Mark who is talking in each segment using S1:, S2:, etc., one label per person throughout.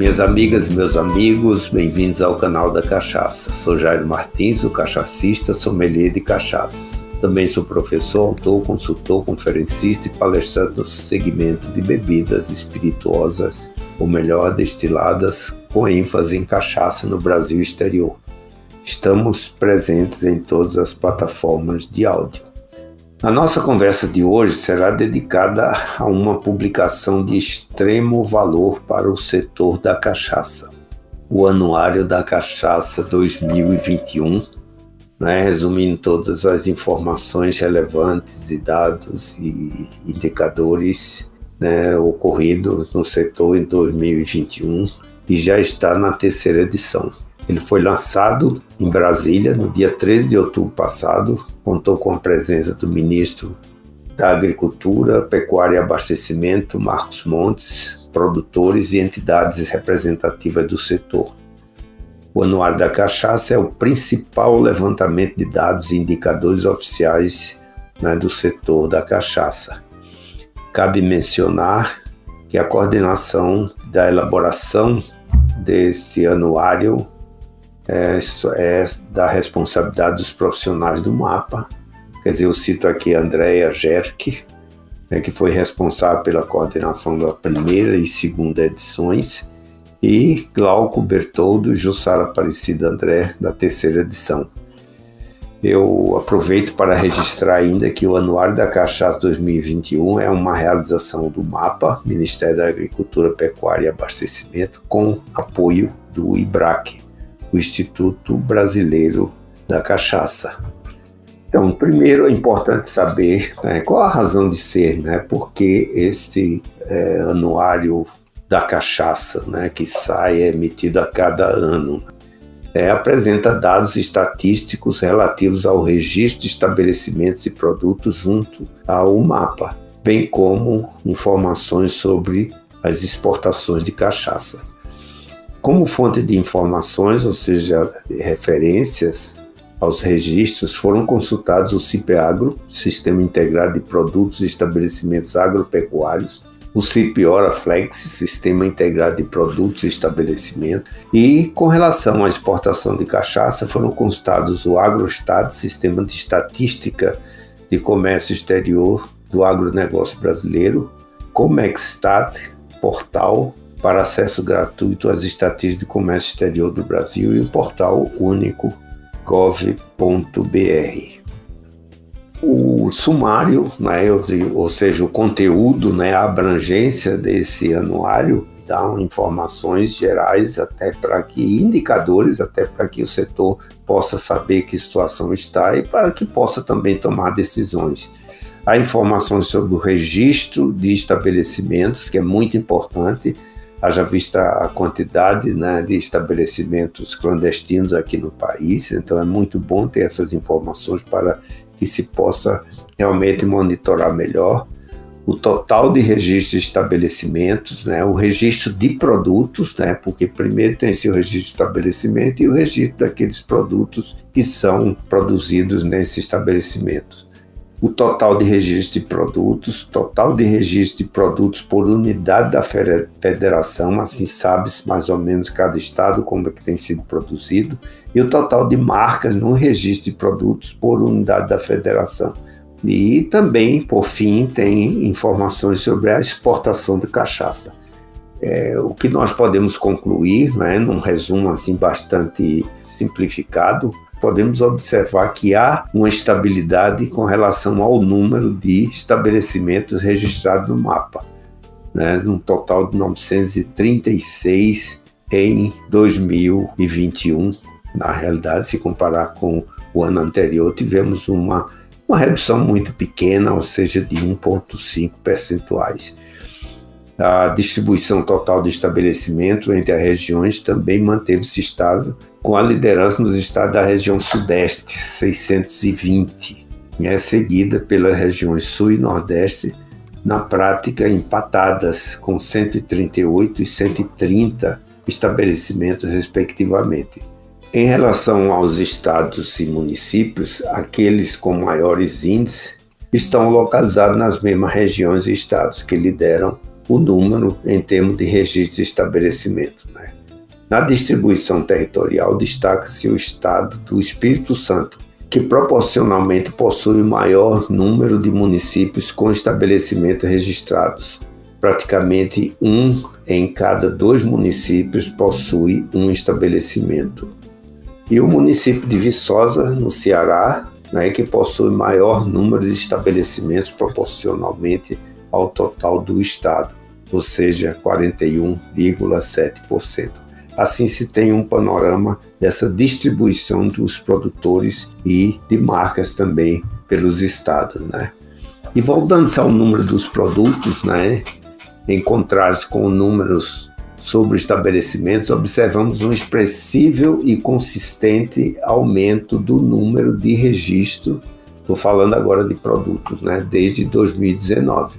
S1: Minhas amigas e meus amigos, bem-vindos ao canal da Cachaça. Sou Jairo Martins, o cachacista, sommelier de cachaças. Também sou professor, autor, consultor, conferencista e palestrante no segmento de bebidas espirituosas, ou melhor, destiladas, com ênfase em cachaça no Brasil exterior. Estamos presentes em todas as plataformas de áudio. A nossa conversa de hoje será dedicada a uma publicação de extremo valor para o setor da cachaça. O Anuário da Cachaça 2021, né, resumindo todas as informações relevantes e dados e indicadores né, ocorridos no setor em 2021 e já está na terceira edição. Ele foi lançado em Brasília no dia 13 de outubro passado, contou com a presença do ministro da Agricultura, Pecuária e Abastecimento, Marcos Montes, produtores e entidades representativas do setor. O Anuário da Cachaça é o principal levantamento de dados e indicadores oficiais né, do setor da cachaça. Cabe mencionar que a coordenação da elaboração deste anuário é, é da responsabilidade dos profissionais do mapa. Quer dizer, eu cito aqui a Andrea Gerke, né, que foi responsável pela coordenação da primeira e segunda edições, e Glauco Bertoldo e Jussara Aparecida André, da terceira edição. Eu aproveito para registrar ainda que o Anuário da Cachaça 2021 é uma realização do MAPA, Ministério da Agricultura, Pecuária e Abastecimento, com apoio do IBRAC, o Instituto Brasileiro da Cachaça. Então, primeiro é importante saber né, qual a razão de ser, né, porque este é, anuário da cachaça, né, que sai é emitido a cada ano, é, apresenta dados estatísticos relativos ao registro de estabelecimentos e produtos junto ao mapa, bem como informações sobre as exportações de cachaça. Como fonte de informações, ou seja, referências aos registros, foram consultados o CIPEAGRO, Sistema Integrado de Produtos e Estabelecimentos Agropecuários, o CIPIORA Flex, Sistema Integrado de Produtos e Estabelecimentos, e com relação à exportação de cachaça, foram consultados o AgroStat, Sistema de Estatística de Comércio Exterior do Agronegócio Brasileiro, Comexstat, Portal para acesso gratuito às estatísticas de comércio exterior do Brasil e o portal único gov.br. O sumário, né, ou seja, o conteúdo, né, a abrangência desse anuário dá informações gerais até para que indicadores até para que o setor possa saber que situação está e para que possa também tomar decisões. Há informações sobre o registro de estabelecimentos, que é muito importante, haja vista a quantidade né, de estabelecimentos clandestinos aqui no país, então é muito bom ter essas informações para que se possa realmente monitorar melhor o total de registro de estabelecimentos, né, o registro de produtos, né, porque primeiro tem esse registro de estabelecimento e o registro daqueles produtos que são produzidos nesse estabelecimento o total de registro de produtos, total de registro de produtos por unidade da federação, assim sabe-se mais ou menos cada estado como é que tem sido produzido, e o total de marcas no registro de produtos por unidade da federação. E também, por fim, tem informações sobre a exportação de cachaça. É, o que nós podemos concluir, né, num resumo assim bastante simplificado, podemos observar que há uma estabilidade com relação ao número de estabelecimentos registrados no mapa, né, um total de 936 em 2021. Na realidade, se comparar com o ano anterior, tivemos uma, uma redução muito pequena, ou seja, de 1,5 percentuais. A distribuição total de estabelecimento entre as regiões também manteve-se estável, com a liderança nos estados da região Sudeste, 620, é seguida pelas regiões Sul e Nordeste, na prática empatadas, com 138 e 130 estabelecimentos, respectivamente. Em relação aos estados e municípios, aqueles com maiores índices estão localizados nas mesmas regiões e estados que lideram o número em termos de registro de estabelecimento. Né? Na distribuição territorial, destaca-se o estado do Espírito Santo, que proporcionalmente possui o maior número de municípios com estabelecimentos registrados. Praticamente um em cada dois municípios possui um estabelecimento. E o município de Viçosa, no Ceará, né, que possui maior número de estabelecimentos proporcionalmente ao total do estado, ou seja, 41,7%. Assim se tem um panorama dessa distribuição dos produtores e de marcas também pelos estados, né? E voltando-se ao número dos produtos, né, encontrar-se com números sobre estabelecimentos, observamos um expressivo e consistente aumento do número de registro. Estou falando agora de produtos, né, desde 2019.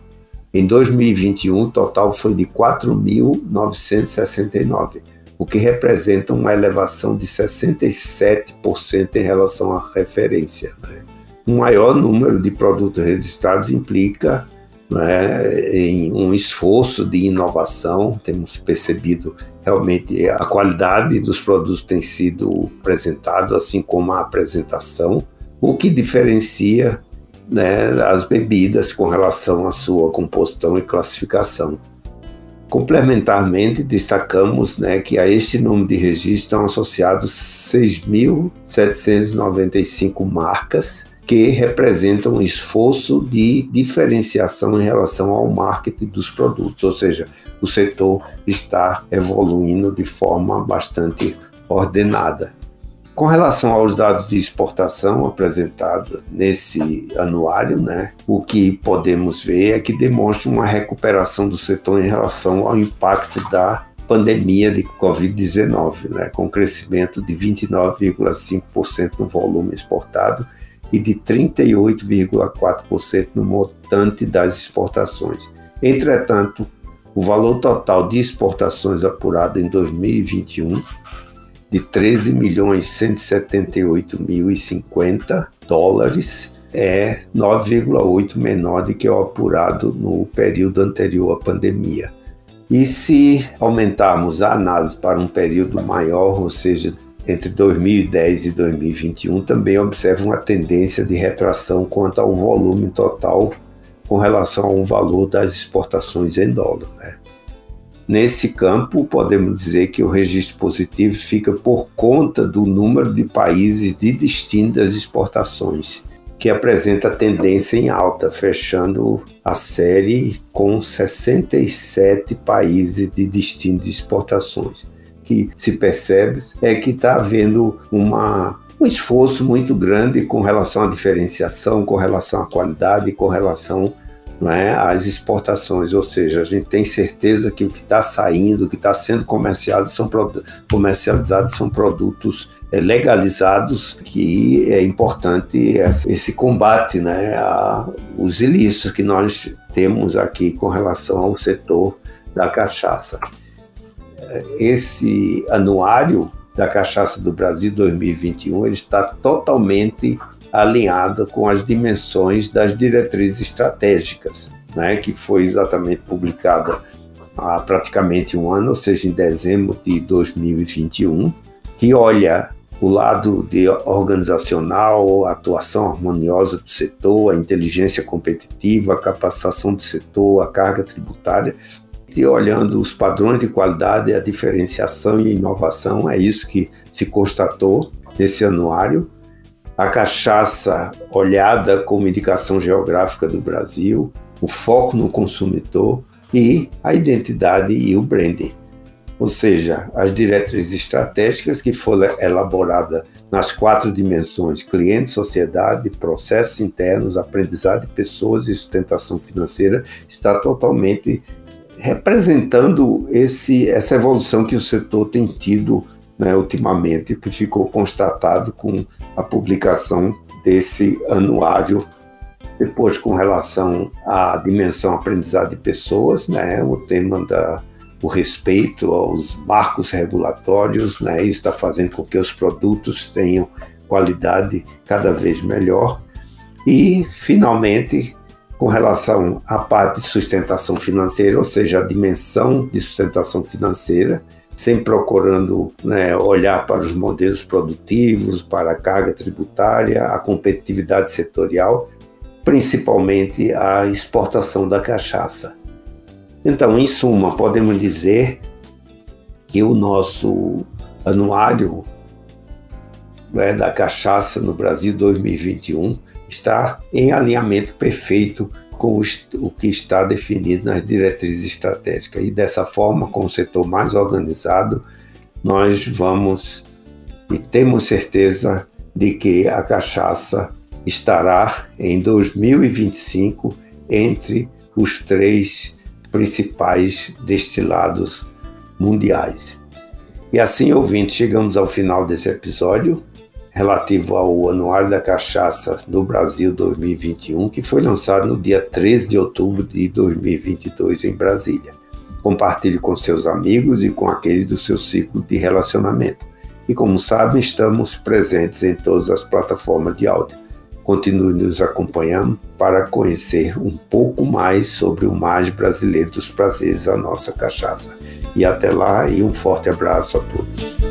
S1: Em 2021, o total foi de 4.969, o que representa uma elevação de 67% em relação à referência. Né? Um maior número de produtos registrados implica né, em um esforço de inovação. Temos percebido realmente a qualidade dos produtos tem sido apresentado, assim como a apresentação, o que diferencia né, as bebidas com relação à sua composição e classificação. Complementarmente, destacamos né, que a este número de registros estão associados 6.795 marcas que representam um esforço de diferenciação em relação ao marketing dos produtos, ou seja, o setor está evoluindo de forma bastante ordenada. Com relação aos dados de exportação apresentados nesse anuário, né, o que podemos ver é que demonstra uma recuperação do setor em relação ao impacto da pandemia de Covid-19, né, com crescimento de 29,5% no volume exportado e de 38,4% no montante das exportações. Entretanto, o valor total de exportações apurado em 2021 de 13 milhões 178 mil e 50 dólares é 9,8 menor do que o apurado no período anterior à pandemia. E se aumentarmos a análise para um período maior, ou seja, entre 2010 e 2021, também observa uma tendência de retração quanto ao volume total com relação ao valor das exportações em dólar. Né? Nesse campo, podemos dizer que o registro positivo fica por conta do número de países de destino das exportações, que apresenta tendência em alta, fechando a série com 67 países de destino de exportações. Que se percebe é que está havendo uma um esforço muito grande com relação à diferenciação, com relação à qualidade, com relação é, as exportações, ou seja, a gente tem certeza que o que está saindo, o que está sendo comercializado são, comercializados são produtos é, legalizados, que é importante esse combate né, aos ilícitos que nós temos aqui com relação ao setor da cachaça. Esse anuário da Cachaça do Brasil 2021 ele está totalmente alinhada com as dimensões das diretrizes estratégicas, né, que foi exatamente publicada há praticamente um ano, ou seja, em dezembro de 2021, que olha o lado de organizacional, a atuação harmoniosa do setor, a inteligência competitiva, a capacitação do setor, a carga tributária, e olhando os padrões de qualidade, a diferenciação e inovação, é isso que se constatou nesse anuário a cachaça olhada como indicação geográfica do Brasil, o foco no consumidor e a identidade e o branding. Ou seja, as diretrizes estratégicas que foram elaboradas nas quatro dimensões: cliente, sociedade, processos internos, aprendizado de pessoas e sustentação financeira, está totalmente representando esse, essa evolução que o setor tem tido né, ultimamente, que ficou constatado com a publicação desse anuário. Depois, com relação à dimensão aprendizado de pessoas, né, o tema da o respeito aos marcos regulatórios, né, isso está fazendo com que os produtos tenham qualidade cada vez melhor. E, finalmente, com relação à parte de sustentação financeira, ou seja, a dimensão de sustentação financeira, sempre procurando né, olhar para os modelos produtivos, para a carga tributária, a competitividade setorial, principalmente a exportação da cachaça. Então, em suma, podemos dizer que o nosso anuário né, da cachaça no Brasil 2021 está em alinhamento perfeito com o que está definido nas diretrizes estratégicas. E dessa forma, com o setor mais organizado, nós vamos e temos certeza de que a cachaça estará em 2025 entre os três principais destilados mundiais. E assim, ouvintes, chegamos ao final desse episódio relativo ao Anuário da Cachaça no Brasil 2021, que foi lançado no dia 13 de outubro de 2022 em Brasília. Compartilhe com seus amigos e com aqueles do seu ciclo de relacionamento. E como sabem, estamos presentes em todas as plataformas de áudio. Continue nos acompanhando para conhecer um pouco mais sobre o mais brasileiro dos prazeres, a nossa cachaça. E até lá e um forte abraço a todos.